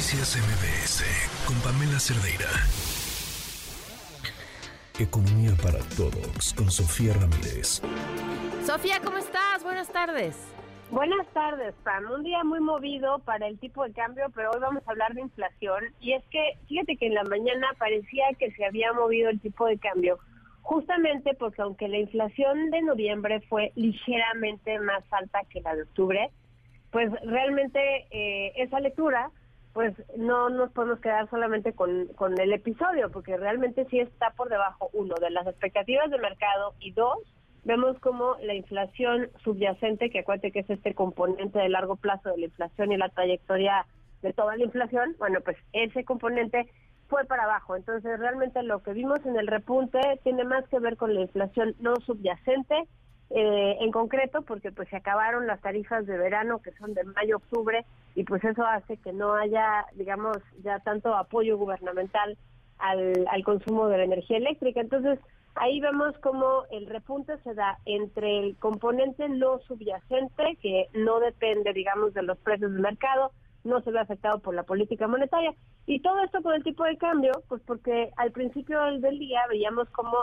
Noticias MBS con Pamela Cerdeira. Economía para todos con Sofía Ramírez. Sofía, ¿cómo estás? Buenas tardes. Buenas tardes, Pam. Un día muy movido para el tipo de cambio, pero hoy vamos a hablar de inflación. Y es que, fíjate que en la mañana parecía que se había movido el tipo de cambio, justamente porque aunque la inflación de noviembre fue ligeramente más alta que la de octubre, pues realmente eh, esa lectura pues no nos podemos quedar solamente con, con el episodio, porque realmente sí está por debajo, uno, de las expectativas de mercado y dos, vemos como la inflación subyacente, que acuérdate que es este componente de largo plazo de la inflación y la trayectoria de toda la inflación, bueno, pues ese componente fue para abajo. Entonces, realmente lo que vimos en el repunte tiene más que ver con la inflación no subyacente, eh, en concreto porque pues se acabaron las tarifas de verano que son de mayo octubre y pues eso hace que no haya digamos ya tanto apoyo gubernamental al, al consumo de la energía eléctrica. Entonces ahí vemos como el repunte se da entre el componente no subyacente que no depende digamos de los precios del mercado no se ve afectado por la política monetaria. Y todo esto con el tipo de cambio pues porque al principio del día veíamos como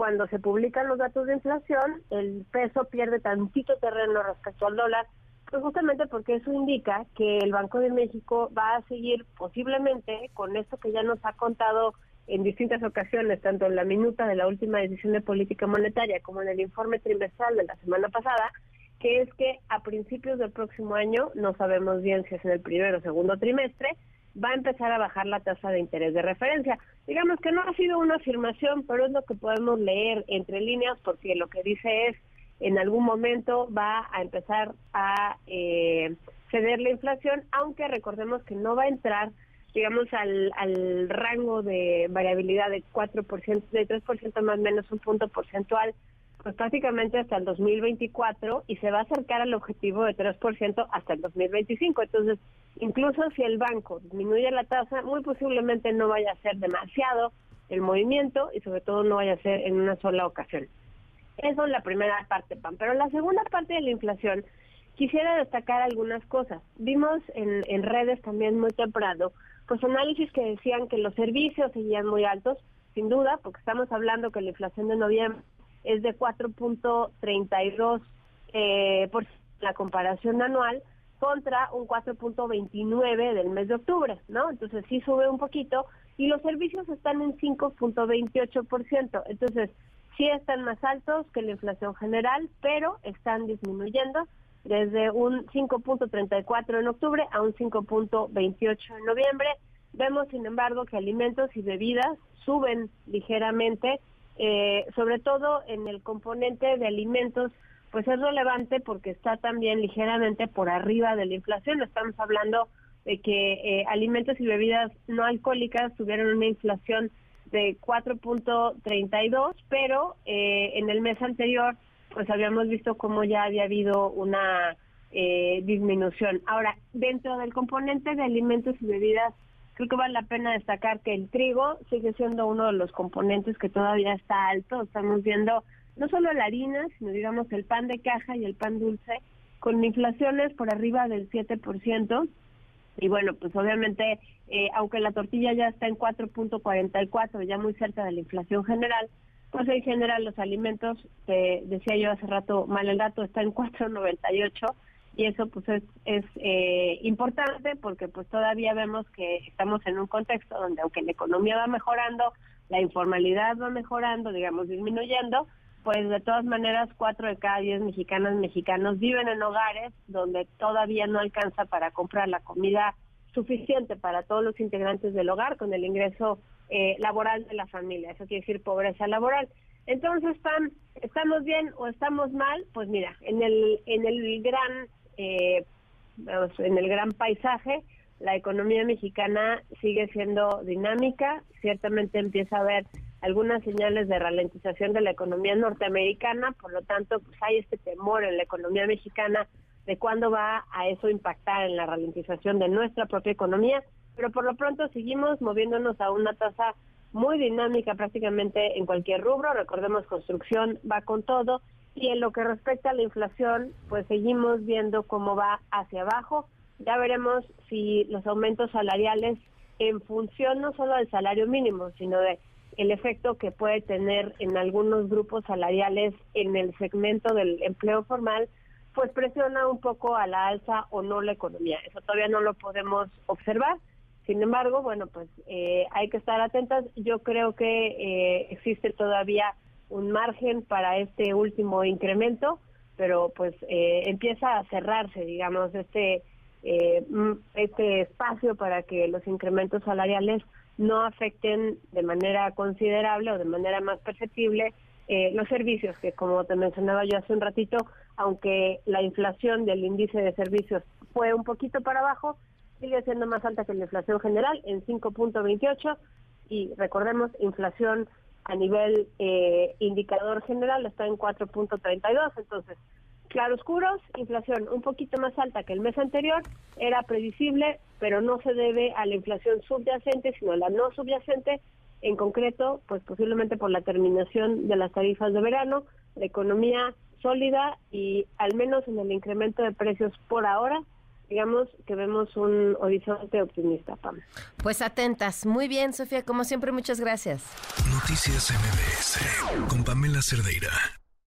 cuando se publican los datos de inflación, el peso pierde tantito terreno respecto al dólar, pues justamente porque eso indica que el Banco de México va a seguir posiblemente con esto que ya nos ha contado en distintas ocasiones, tanto en la minuta de la última decisión de política monetaria como en el informe trimestral de la semana pasada, que es que a principios del próximo año, no sabemos bien si es en el primero o segundo trimestre, va a empezar a bajar la tasa de interés de referencia. Digamos que no ha sido una afirmación, pero es lo que podemos leer entre líneas porque lo que dice es en algún momento va a empezar a eh, ceder la inflación, aunque recordemos que no va a entrar digamos al, al rango de variabilidad de 4%, de 3% más o menos un punto porcentual pues prácticamente hasta el 2024 y se va a acercar al objetivo de 3% hasta el 2025. Entonces, incluso si el banco disminuye la tasa, muy posiblemente no vaya a ser demasiado el movimiento y sobre todo no vaya a ser en una sola ocasión. Eso es la primera parte, Pan. Pero la segunda parte de la inflación, quisiera destacar algunas cosas. Vimos en, en redes también muy temprano, pues análisis que decían que los servicios seguían muy altos, sin duda, porque estamos hablando que la inflación de noviembre es de 4.32 eh, por la comparación anual contra un 4.29 del mes de octubre, ¿no? Entonces sí sube un poquito y los servicios están en 5.28%. Entonces sí están más altos que la inflación general, pero están disminuyendo desde un 5.34 en octubre a un 5.28 en noviembre. Vemos, sin embargo, que alimentos y bebidas suben ligeramente eh, sobre todo en el componente de alimentos, pues es relevante porque está también ligeramente por arriba de la inflación. Estamos hablando de que eh, alimentos y bebidas no alcohólicas tuvieron una inflación de 4.32, pero eh, en el mes anterior pues habíamos visto cómo ya había habido una disminución. Ahora, dentro del componente de alimentos y bebidas Creo que vale la pena destacar que el trigo sigue siendo uno de los componentes que todavía está alto. Estamos viendo no solo la harina, sino digamos el pan de caja y el pan dulce con inflaciones por arriba del 7%. Y bueno, pues obviamente, eh, aunque la tortilla ya está en 4.44, ya muy cerca de la inflación general, pues en general los alimentos, que decía yo hace rato, mal el dato, está en 4.98 y eso pues es, es eh, importante porque pues todavía vemos que estamos en un contexto donde aunque la economía va mejorando, la informalidad va mejorando, digamos disminuyendo, pues de todas maneras cuatro de cada diez mexicanas mexicanos viven en hogares donde todavía no alcanza para comprar la comida suficiente para todos los integrantes del hogar con el ingreso eh, laboral de la familia, eso quiere decir pobreza laboral. Entonces, ¿estamos bien o estamos mal? Pues mira, en el, en el gran eh, en el gran paisaje, la economía mexicana sigue siendo dinámica, ciertamente empieza a haber algunas señales de ralentización de la economía norteamericana, por lo tanto, pues hay este temor en la economía mexicana de cuándo va a eso impactar en la ralentización de nuestra propia economía, pero por lo pronto seguimos moviéndonos a una tasa muy dinámica prácticamente en cualquier rubro, recordemos construcción va con todo y en lo que respecta a la inflación, pues seguimos viendo cómo va hacia abajo. ya veremos si los aumentos salariales en función no solo del salario mínimo, sino de el efecto que puede tener en algunos grupos salariales en el segmento del empleo formal, pues presiona un poco a la alza o no la economía. Eso todavía no lo podemos observar. Sin embargo, bueno, pues eh, hay que estar atentas. Yo creo que eh, existe todavía un margen para este último incremento, pero pues eh, empieza a cerrarse, digamos, este este espacio para que los incrementos salariales no afecten de manera considerable o de manera más perceptible los servicios, que como te mencionaba yo hace un ratito, aunque la inflación del índice de servicios fue un poquito para abajo, sigue siendo más alta que la inflación general en 5.28 y recordemos, inflación a nivel eh, indicador general está en 4.32, entonces claroscuros, inflación un poquito más alta que el mes anterior, era previsible, pero no se debe a la inflación subyacente, sino a la no subyacente, en concreto, pues posiblemente por la terminación de las tarifas de verano, la economía sólida y al menos en el incremento de precios por ahora, digamos que vemos un horizonte optimista, Pam. Pues atentas. Muy bien, Sofía, como siempre, muchas gracias. Noticias MBS con Pamela Cerdeira.